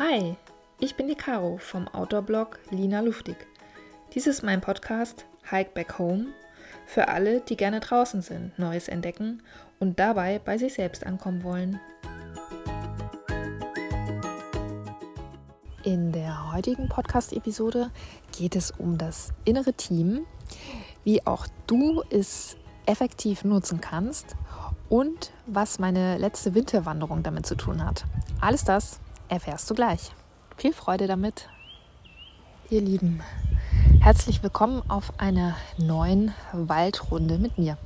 Hi, ich bin die Caro vom Outdoor-Blog Lina Luftig. Dies ist mein Podcast Hike Back Home für alle, die gerne draußen sind, Neues entdecken und dabei bei sich selbst ankommen wollen. In der heutigen Podcast-Episode geht es um das innere Team, wie auch du es effektiv nutzen kannst und was meine letzte Winterwanderung damit zu tun hat. Alles das erfährst du gleich. Viel Freude damit. Ihr Lieben, herzlich willkommen auf einer neuen Waldrunde mit mir.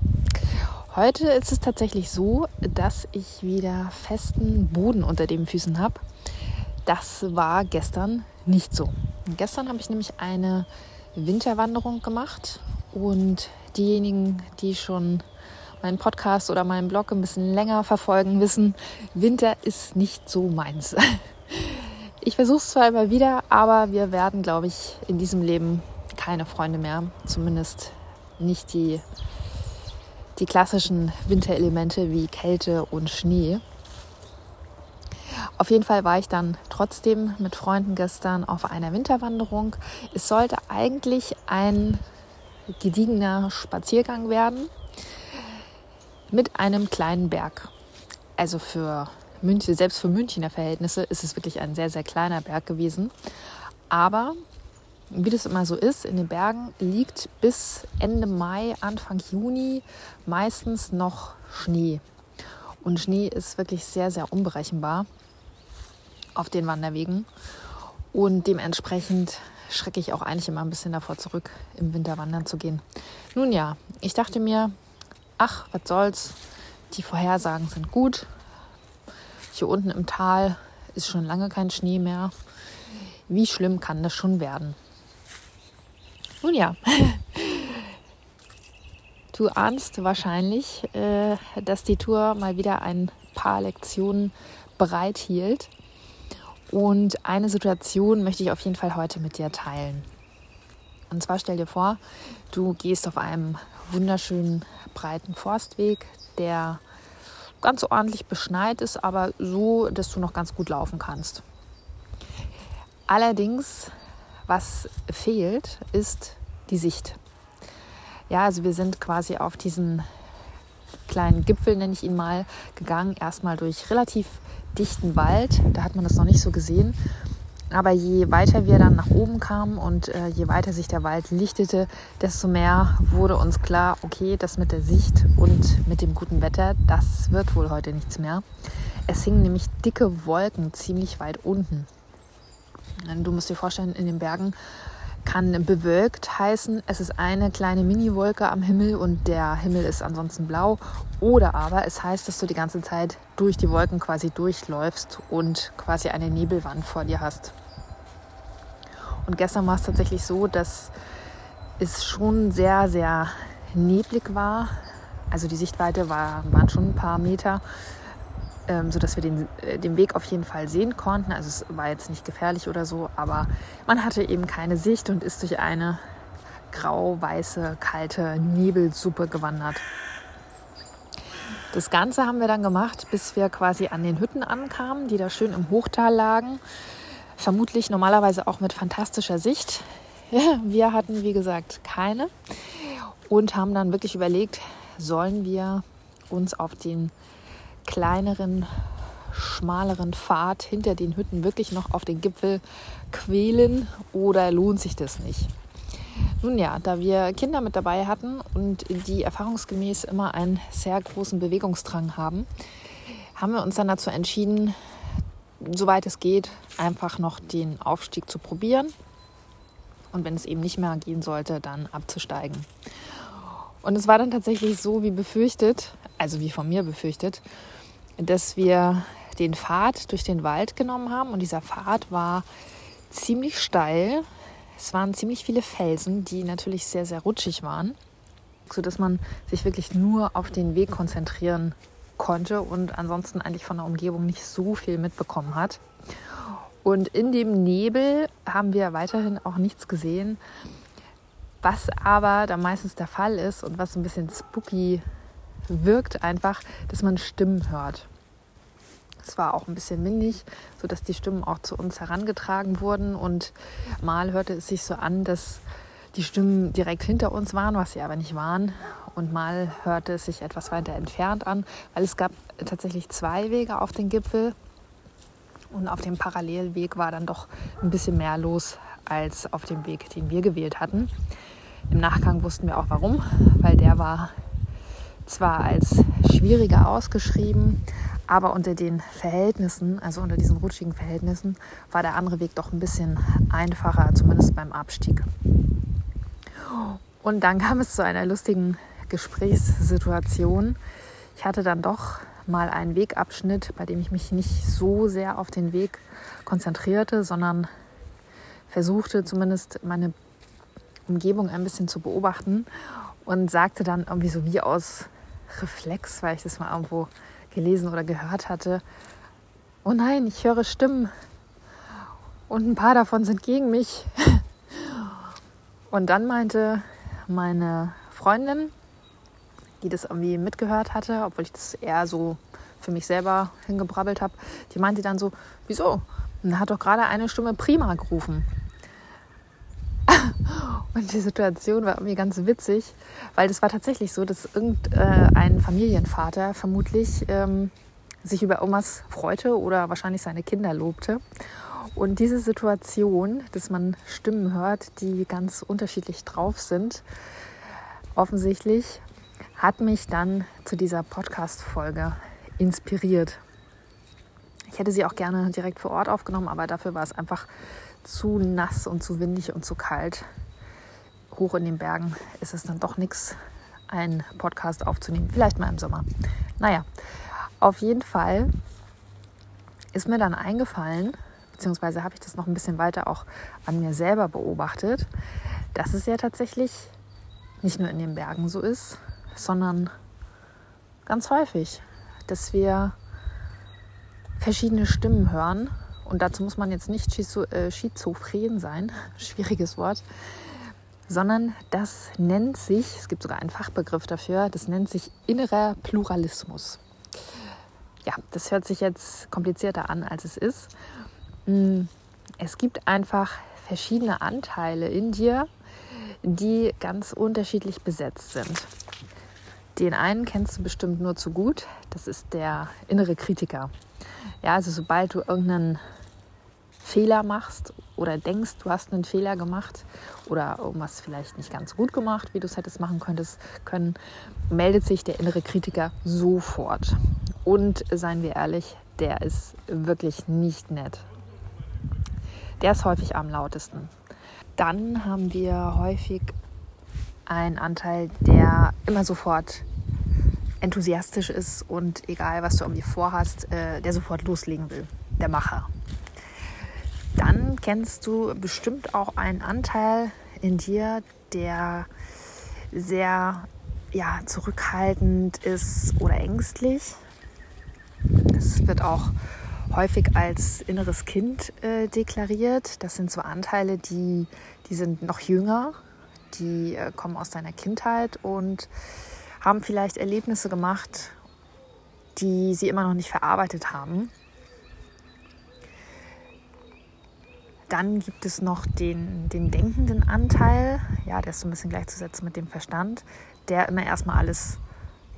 Heute ist es tatsächlich so, dass ich wieder festen Boden unter den Füßen habe. Das war gestern nicht so. Gestern habe ich nämlich eine Winterwanderung gemacht und diejenigen, die schon meinen Podcast oder meinen Blog ein bisschen länger verfolgen, wissen, Winter ist nicht so meins. Ich versuche es zwar immer wieder, aber wir werden, glaube ich, in diesem Leben keine Freunde mehr. Zumindest nicht die, die klassischen Winterelemente wie Kälte und Schnee. Auf jeden Fall war ich dann trotzdem mit Freunden gestern auf einer Winterwanderung. Es sollte eigentlich ein gediegener Spaziergang werden mit einem kleinen Berg. Also für München, selbst für Münchner Verhältnisse ist es wirklich ein sehr, sehr kleiner Berg gewesen. Aber wie das immer so ist, in den Bergen liegt bis Ende Mai, Anfang Juni meistens noch Schnee. Und Schnee ist wirklich sehr, sehr unberechenbar auf den Wanderwegen. Und dementsprechend schrecke ich auch eigentlich immer ein bisschen davor zurück, im Winter wandern zu gehen. Nun ja, ich dachte mir, ach, was soll's, die Vorhersagen sind gut. Hier unten im Tal ist schon lange kein Schnee mehr. Wie schlimm kann das schon werden? Nun ja, du ahnst wahrscheinlich, äh, dass die Tour mal wieder ein paar Lektionen bereithielt. Und eine Situation möchte ich auf jeden Fall heute mit dir teilen. Und zwar stell dir vor, du gehst auf einem wunderschönen breiten Forstweg, der ganz ordentlich beschneit ist, aber so, dass du noch ganz gut laufen kannst. Allerdings, was fehlt, ist die Sicht. Ja, also wir sind quasi auf diesen kleinen Gipfel, nenne ich ihn mal, gegangen. Erstmal durch relativ dichten Wald. Da hat man das noch nicht so gesehen. Aber je weiter wir dann nach oben kamen und äh, je weiter sich der Wald lichtete, desto mehr wurde uns klar, okay, das mit der Sicht und mit dem guten Wetter, das wird wohl heute nichts mehr. Es hingen nämlich dicke Wolken ziemlich weit unten. Du musst dir vorstellen, in den Bergen kann bewölkt heißen, es ist eine kleine Mini-Wolke am Himmel und der Himmel ist ansonsten blau. Oder aber es heißt, dass du die ganze Zeit durch die Wolken quasi durchläufst und quasi eine Nebelwand vor dir hast. Und gestern war es tatsächlich so, dass es schon sehr, sehr neblig war. Also die Sichtweite war, waren schon ein paar Meter ähm, sodass wir den, äh, den Weg auf jeden Fall sehen konnten. Also es war jetzt nicht gefährlich oder so, aber man hatte eben keine Sicht und ist durch eine grau-weiße, kalte Nebelsuppe gewandert. Das Ganze haben wir dann gemacht, bis wir quasi an den Hütten ankamen, die da schön im Hochtal lagen. Vermutlich normalerweise auch mit fantastischer Sicht. Wir hatten, wie gesagt, keine und haben dann wirklich überlegt, sollen wir uns auf den kleineren, schmaleren Pfad hinter den Hütten wirklich noch auf den Gipfel quälen oder lohnt sich das nicht? Nun ja, da wir Kinder mit dabei hatten und die erfahrungsgemäß immer einen sehr großen Bewegungsdrang haben, haben wir uns dann dazu entschieden, soweit es geht, einfach noch den Aufstieg zu probieren. Und wenn es eben nicht mehr gehen sollte, dann abzusteigen. Und es war dann tatsächlich so wie befürchtet, also wie von mir befürchtet, dass wir den Pfad durch den Wald genommen haben und dieser Pfad war ziemlich steil. Es waren ziemlich viele Felsen, die natürlich sehr, sehr rutschig waren, sodass man sich wirklich nur auf den Weg konzentrieren konnte und ansonsten eigentlich von der Umgebung nicht so viel mitbekommen hat. Und in dem Nebel haben wir weiterhin auch nichts gesehen, was aber da meistens der Fall ist und was ein bisschen spooky wirkt einfach, dass man Stimmen hört. Es war auch ein bisschen windig, sodass die Stimmen auch zu uns herangetragen wurden. Und mal hörte es sich so an, dass die Stimmen direkt hinter uns waren, was sie aber nicht waren. Und mal hörte es sich etwas weiter entfernt an, weil es gab tatsächlich zwei Wege auf den Gipfel. Und auf dem Parallelweg war dann doch ein bisschen mehr los als auf dem Weg, den wir gewählt hatten. Im Nachgang wussten wir auch warum, weil der war zwar als schwieriger ausgeschrieben, aber unter den Verhältnissen, also unter diesen rutschigen Verhältnissen, war der andere Weg doch ein bisschen einfacher, zumindest beim Abstieg. Und dann kam es zu einer lustigen Gesprächssituation. Ich hatte dann doch mal einen Wegabschnitt, bei dem ich mich nicht so sehr auf den Weg konzentrierte, sondern versuchte zumindest meine Umgebung ein bisschen zu beobachten und sagte dann irgendwie so wie aus Reflex, weil ich das mal irgendwo gelesen oder gehört hatte, oh nein, ich höre Stimmen und ein paar davon sind gegen mich. Und dann meinte meine Freundin, die das irgendwie mitgehört hatte, obwohl ich das eher so für mich selber hingebrabbelt habe, die meinte dann so, wieso? Und hat doch gerade eine Stimme prima gerufen. Und die Situation war irgendwie ganz witzig, weil das war tatsächlich so, dass irgendein Familienvater vermutlich ähm, sich über irgendwas freute oder wahrscheinlich seine Kinder lobte. Und diese Situation, dass man Stimmen hört, die ganz unterschiedlich drauf sind, offensichtlich, hat mich dann zu dieser Podcast-Folge inspiriert. Ich hätte sie auch gerne direkt vor Ort aufgenommen, aber dafür war es einfach zu nass und zu windig und zu kalt. Hoch in den Bergen ist es dann doch nichts, einen Podcast aufzunehmen. Vielleicht mal im Sommer. Naja, auf jeden Fall ist mir dann eingefallen, beziehungsweise habe ich das noch ein bisschen weiter auch an mir selber beobachtet, dass es ja tatsächlich nicht nur in den Bergen so ist, sondern ganz häufig, dass wir verschiedene Stimmen hören und dazu muss man jetzt nicht äh, schizophren sein, schwieriges Wort, sondern das nennt sich, es gibt sogar einen Fachbegriff dafür, das nennt sich innerer Pluralismus. Ja, das hört sich jetzt komplizierter an, als es ist. Hm, es gibt einfach verschiedene Anteile in dir, die ganz unterschiedlich besetzt sind. Den einen kennst du bestimmt nur zu gut, das ist der innere Kritiker. Ja, also sobald du irgendeinen Fehler machst oder denkst, du hast einen Fehler gemacht oder irgendwas vielleicht nicht ganz gut gemacht, wie du es hättest machen könntest, können, meldet sich der innere Kritiker sofort. Und seien wir ehrlich, der ist wirklich nicht nett. Der ist häufig am lautesten. Dann haben wir häufig einen Anteil, der immer sofort enthusiastisch ist und egal, was du irgendwie vorhast, äh, der sofort loslegen will. Der Macher dann kennst du bestimmt auch einen Anteil in dir, der sehr ja, zurückhaltend ist oder ängstlich. Das wird auch häufig als inneres Kind äh, deklariert. Das sind so Anteile, die, die sind noch jünger, die äh, kommen aus deiner Kindheit und haben vielleicht Erlebnisse gemacht, die sie immer noch nicht verarbeitet haben. Dann gibt es noch den, den denkenden Anteil, ja, der ist so ein bisschen gleichzusetzen mit dem Verstand, der immer erstmal alles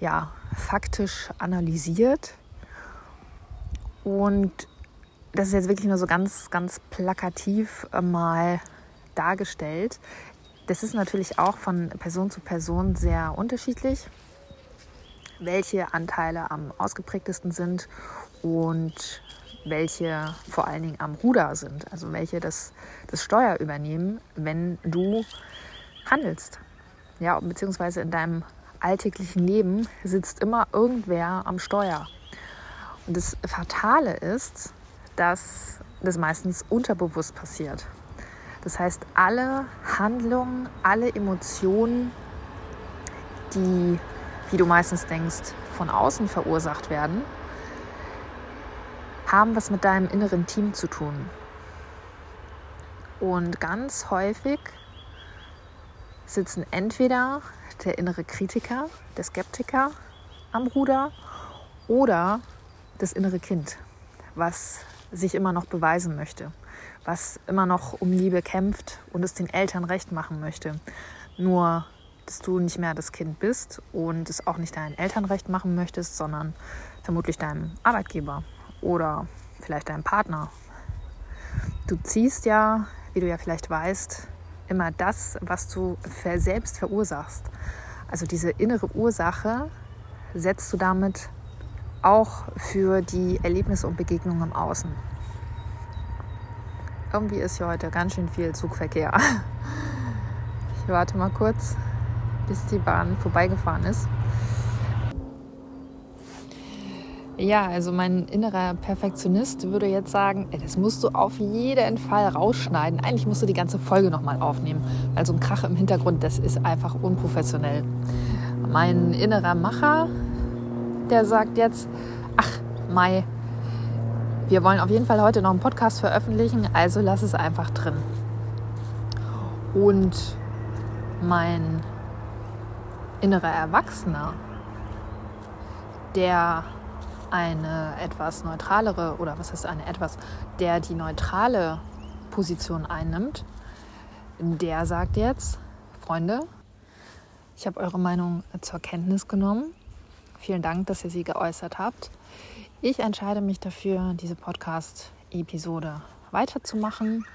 ja, faktisch analysiert. Und das ist jetzt wirklich nur so ganz, ganz plakativ mal dargestellt. Das ist natürlich auch von Person zu Person sehr unterschiedlich, welche Anteile am ausgeprägtesten sind und welche vor allen Dingen am Ruder sind, also welche das, das Steuer übernehmen, wenn du handelst. Ja, beziehungsweise in deinem alltäglichen Leben sitzt immer irgendwer am Steuer. Und das Fatale ist, dass das meistens unterbewusst passiert. Das heißt, alle Handlungen, alle Emotionen, die, wie du meistens denkst, von außen verursacht werden, haben was mit deinem inneren Team zu tun. Und ganz häufig sitzen entweder der innere Kritiker, der Skeptiker am Ruder oder das innere Kind. was sich immer noch beweisen möchte, was immer noch um Liebe kämpft und es den Eltern recht machen möchte. Nur, dass du nicht mehr das Kind bist und es auch nicht deinen Eltern recht machen möchtest, sondern vermutlich deinem Arbeitgeber oder vielleicht deinem Partner. Du ziehst ja, wie du ja vielleicht weißt, immer das, was du selbst verursachst. Also diese innere Ursache setzt du damit auch für die Erlebnisse und Begegnungen im Außen. Irgendwie ist hier heute ganz schön viel Zugverkehr. Ich warte mal kurz, bis die Bahn vorbeigefahren ist. Ja, also mein innerer Perfektionist würde jetzt sagen, ey, das musst du auf jeden Fall rausschneiden. Eigentlich musst du die ganze Folge nochmal aufnehmen, weil so ein Krach im Hintergrund, das ist einfach unprofessionell. Mein innerer Macher, der sagt jetzt, ach, Mai, wir wollen auf jeden Fall heute noch einen Podcast veröffentlichen, also lass es einfach drin. Und mein innerer Erwachsener, der eine etwas neutralere oder was heißt eine etwas, der die neutrale Position einnimmt, der sagt jetzt, Freunde, ich habe eure Meinung zur Kenntnis genommen. Vielen Dank, dass ihr sie geäußert habt. Ich entscheide mich dafür, diese Podcast-Episode weiterzumachen,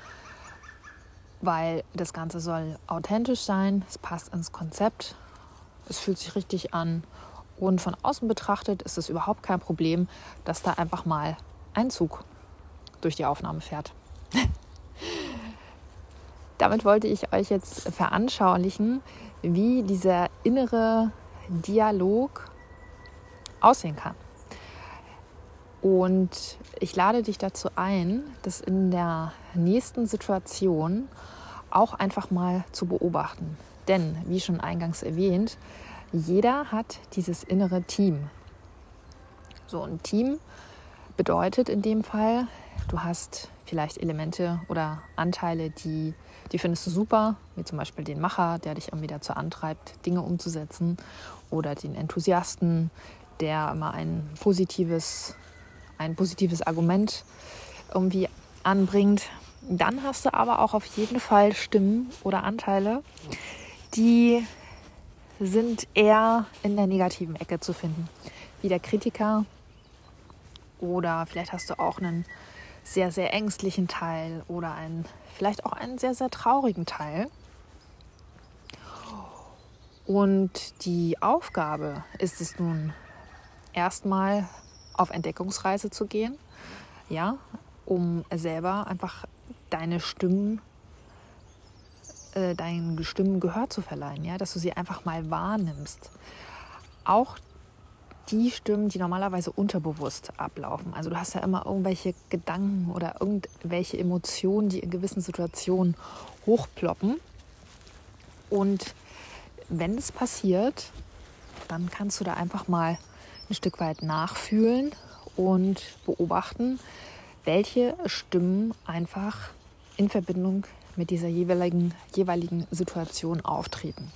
weil das Ganze soll authentisch sein, es passt ins Konzept, es fühlt sich richtig an und von außen betrachtet ist es überhaupt kein Problem, dass da einfach mal ein Zug durch die Aufnahme fährt. Damit wollte ich euch jetzt veranschaulichen, wie dieser innere Dialog aussehen kann. Und ich lade dich dazu ein, das in der nächsten Situation auch einfach mal zu beobachten. Denn, wie schon eingangs erwähnt, jeder hat dieses innere Team. So ein Team bedeutet in dem Fall, du hast vielleicht Elemente oder Anteile, die, die findest du super, wie zum Beispiel den Macher, der dich irgendwie dazu antreibt, Dinge umzusetzen, oder den Enthusiasten, der immer ein positives, ein positives Argument irgendwie anbringt. Dann hast du aber auch auf jeden Fall Stimmen oder Anteile, die sind eher in der negativen Ecke zu finden, wie der Kritiker oder vielleicht hast du auch einen sehr, sehr ängstlichen Teil oder einen, vielleicht auch einen sehr, sehr traurigen Teil. Und die Aufgabe ist es nun, erstmal auf Entdeckungsreise zu gehen, ja, um selber einfach deine Stimmen äh, deinen Stimmen Gehör zu verleihen, ja, dass du sie einfach mal wahrnimmst. Auch die Stimmen, die normalerweise unterbewusst ablaufen. Also du hast ja immer irgendwelche Gedanken oder irgendwelche Emotionen, die in gewissen Situationen hochploppen. Und wenn es passiert, dann kannst du da einfach mal ein Stück weit nachfühlen und beobachten, welche Stimmen einfach in Verbindung mit dieser jeweiligen, jeweiligen Situation auftreten.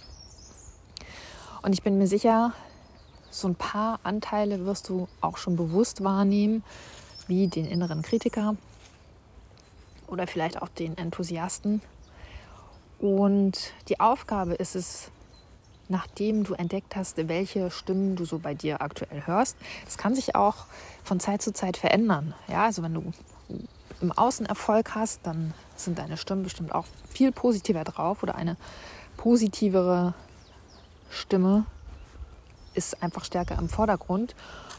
Und ich bin mir sicher, so ein paar Anteile wirst du auch schon bewusst wahrnehmen, wie den inneren Kritiker oder vielleicht auch den Enthusiasten. Und die Aufgabe ist es, nachdem du entdeckt hast, welche Stimmen du so bei dir aktuell hörst. Das kann sich auch von Zeit zu Zeit verändern. Ja, also wenn du im Außen Erfolg hast, dann sind deine Stimmen bestimmt auch viel positiver drauf oder eine positivere Stimme ist einfach stärker im Vordergrund.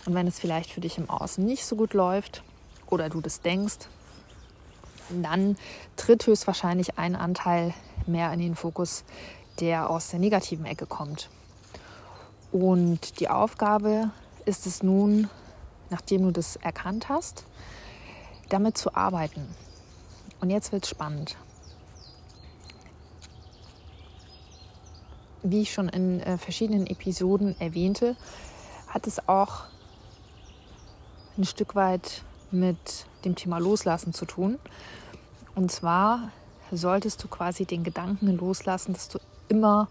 Und wenn es vielleicht für dich im Außen nicht so gut läuft oder du das denkst, dann tritt höchstwahrscheinlich ein Anteil mehr in den Fokus, der aus der negativen Ecke kommt. Und die Aufgabe ist es nun, nachdem du das erkannt hast, damit zu arbeiten. Und jetzt wird es spannend. Wie ich schon in äh, verschiedenen Episoden erwähnte, hat es auch ein Stück weit mit dem Thema Loslassen zu tun. Und zwar solltest du quasi den Gedanken loslassen, dass du immer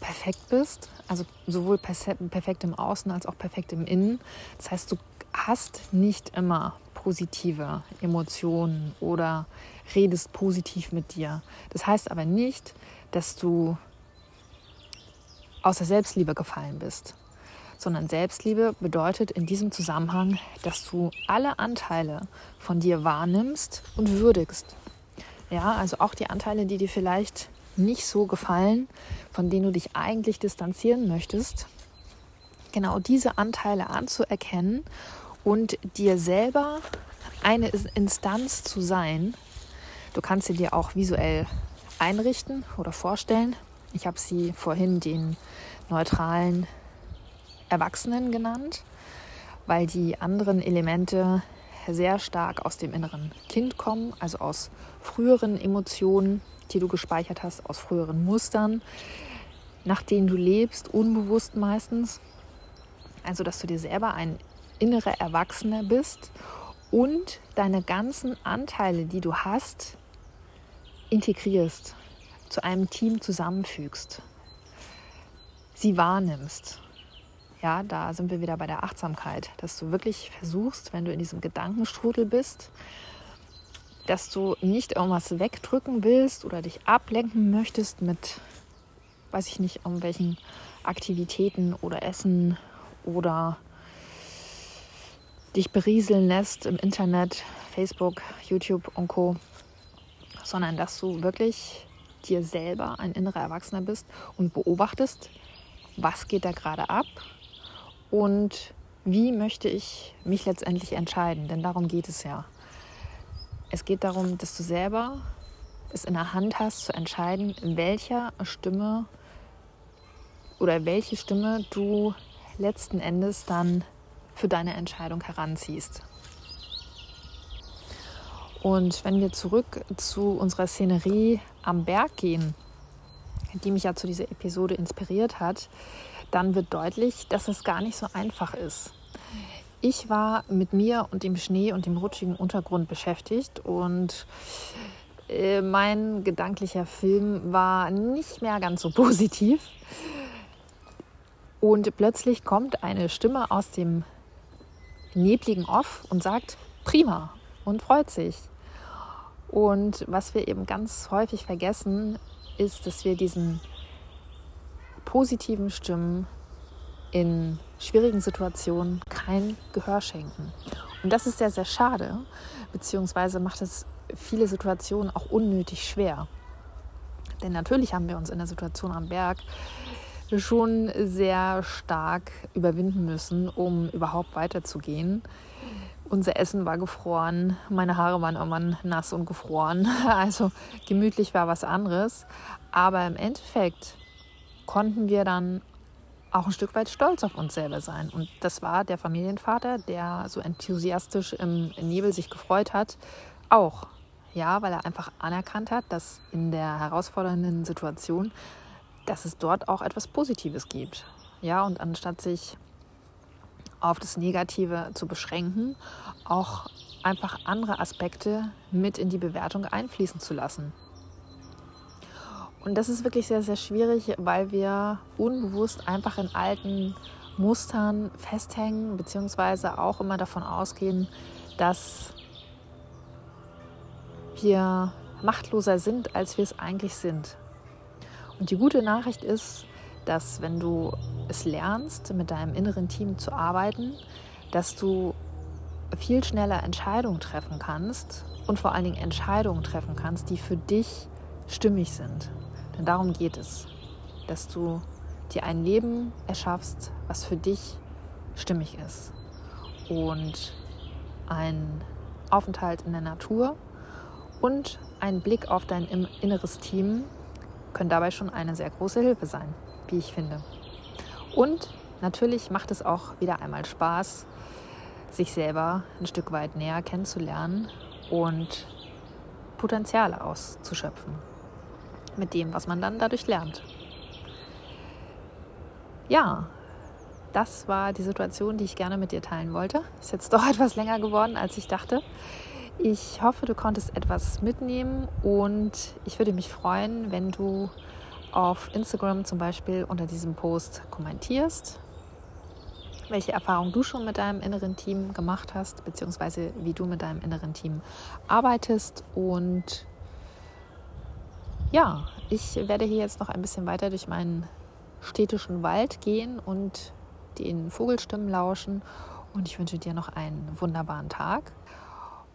perfekt bist, also sowohl perfekt im Außen als auch perfekt im Innen. Das heißt, du hast nicht immer positive Emotionen oder redest positiv mit dir. Das heißt aber nicht, dass du aus der Selbstliebe gefallen bist, sondern Selbstliebe bedeutet in diesem Zusammenhang, dass du alle Anteile von dir wahrnimmst und würdigst. Ja, also auch die Anteile, die dir vielleicht nicht so gefallen, von denen du dich eigentlich distanzieren möchtest, genau diese Anteile anzuerkennen und dir selber eine Instanz zu sein. Du kannst sie dir auch visuell einrichten oder vorstellen. Ich habe sie vorhin den neutralen Erwachsenen genannt, weil die anderen Elemente sehr stark aus dem inneren Kind kommen, also aus früheren Emotionen, die du gespeichert hast, aus früheren Mustern, nach denen du lebst, unbewusst meistens. Also, dass du dir selber ein innerer Erwachsener bist und deine ganzen Anteile, die du hast, integrierst, zu einem Team zusammenfügst, sie wahrnimmst. Ja, da sind wir wieder bei der Achtsamkeit, dass du wirklich versuchst, wenn du in diesem Gedankenstrudel bist, dass du nicht irgendwas wegdrücken willst oder dich ablenken möchtest mit, weiß ich nicht, irgendwelchen Aktivitäten oder Essen oder dich berieseln lässt im Internet, Facebook, YouTube und Co, sondern dass du wirklich dir selber ein innerer Erwachsener bist und beobachtest, was geht da gerade ab und wie möchte ich mich letztendlich entscheiden, denn darum geht es ja. Es geht darum, dass du selber es in der Hand hast zu entscheiden, welcher Stimme oder welche Stimme du letzten Endes dann für deine Entscheidung heranziehst. Und wenn wir zurück zu unserer Szenerie am Berg gehen, die mich ja zu dieser Episode inspiriert hat, dann wird deutlich, dass es gar nicht so einfach ist. Ich war mit mir und dem Schnee und dem rutschigen Untergrund beschäftigt und äh, mein gedanklicher Film war nicht mehr ganz so positiv. Und plötzlich kommt eine Stimme aus dem nebligen Off und sagt, prima und freut sich. Und was wir eben ganz häufig vergessen, ist, dass wir diesen positiven Stimmen in schwierigen Situationen kein Gehör schenken. Und das ist sehr, sehr schade, beziehungsweise macht es viele Situationen auch unnötig schwer. Denn natürlich haben wir uns in der Situation am Berg schon sehr stark überwinden müssen, um überhaupt weiterzugehen. Unser Essen war gefroren, meine Haare waren irgendwann nass und gefroren. Also gemütlich war was anderes. Aber im Endeffekt konnten wir dann auch ein Stück weit stolz auf uns selber sein. Und das war der Familienvater, der so enthusiastisch im Nebel sich gefreut hat, auch. Ja, weil er einfach anerkannt hat, dass in der herausfordernden Situation dass es dort auch etwas Positives gibt. Ja, und anstatt sich auf das Negative zu beschränken, auch einfach andere Aspekte mit in die Bewertung einfließen zu lassen. Und das ist wirklich sehr, sehr schwierig, weil wir unbewusst einfach in alten Mustern festhängen, beziehungsweise auch immer davon ausgehen, dass wir machtloser sind, als wir es eigentlich sind. Und die gute Nachricht ist, dass wenn du es lernst, mit deinem inneren Team zu arbeiten, dass du viel schneller Entscheidungen treffen kannst und vor allen Dingen Entscheidungen treffen kannst, die für dich stimmig sind. Denn darum geht es, dass du dir ein Leben erschaffst, was für dich stimmig ist. Und ein Aufenthalt in der Natur und ein Blick auf dein inneres Team können dabei schon eine sehr große Hilfe sein, wie ich finde. Und natürlich macht es auch wieder einmal Spaß, sich selber ein Stück weit näher kennenzulernen und Potenziale auszuschöpfen mit dem, was man dann dadurch lernt. Ja, das war die Situation, die ich gerne mit dir teilen wollte. Ist jetzt doch etwas länger geworden, als ich dachte. Ich hoffe, du konntest etwas mitnehmen und ich würde mich freuen, wenn du auf Instagram zum Beispiel unter diesem Post kommentierst. welche Erfahrungen du schon mit deinem inneren Team gemacht hast, beziehungsweise wie du mit deinem inneren Team arbeitest. Und ja, ich werde hier jetzt noch ein bisschen weiter durch meinen städtischen Wald gehen und den Vogelstimmen lauschen. Und ich wünsche dir noch einen wunderbaren Tag.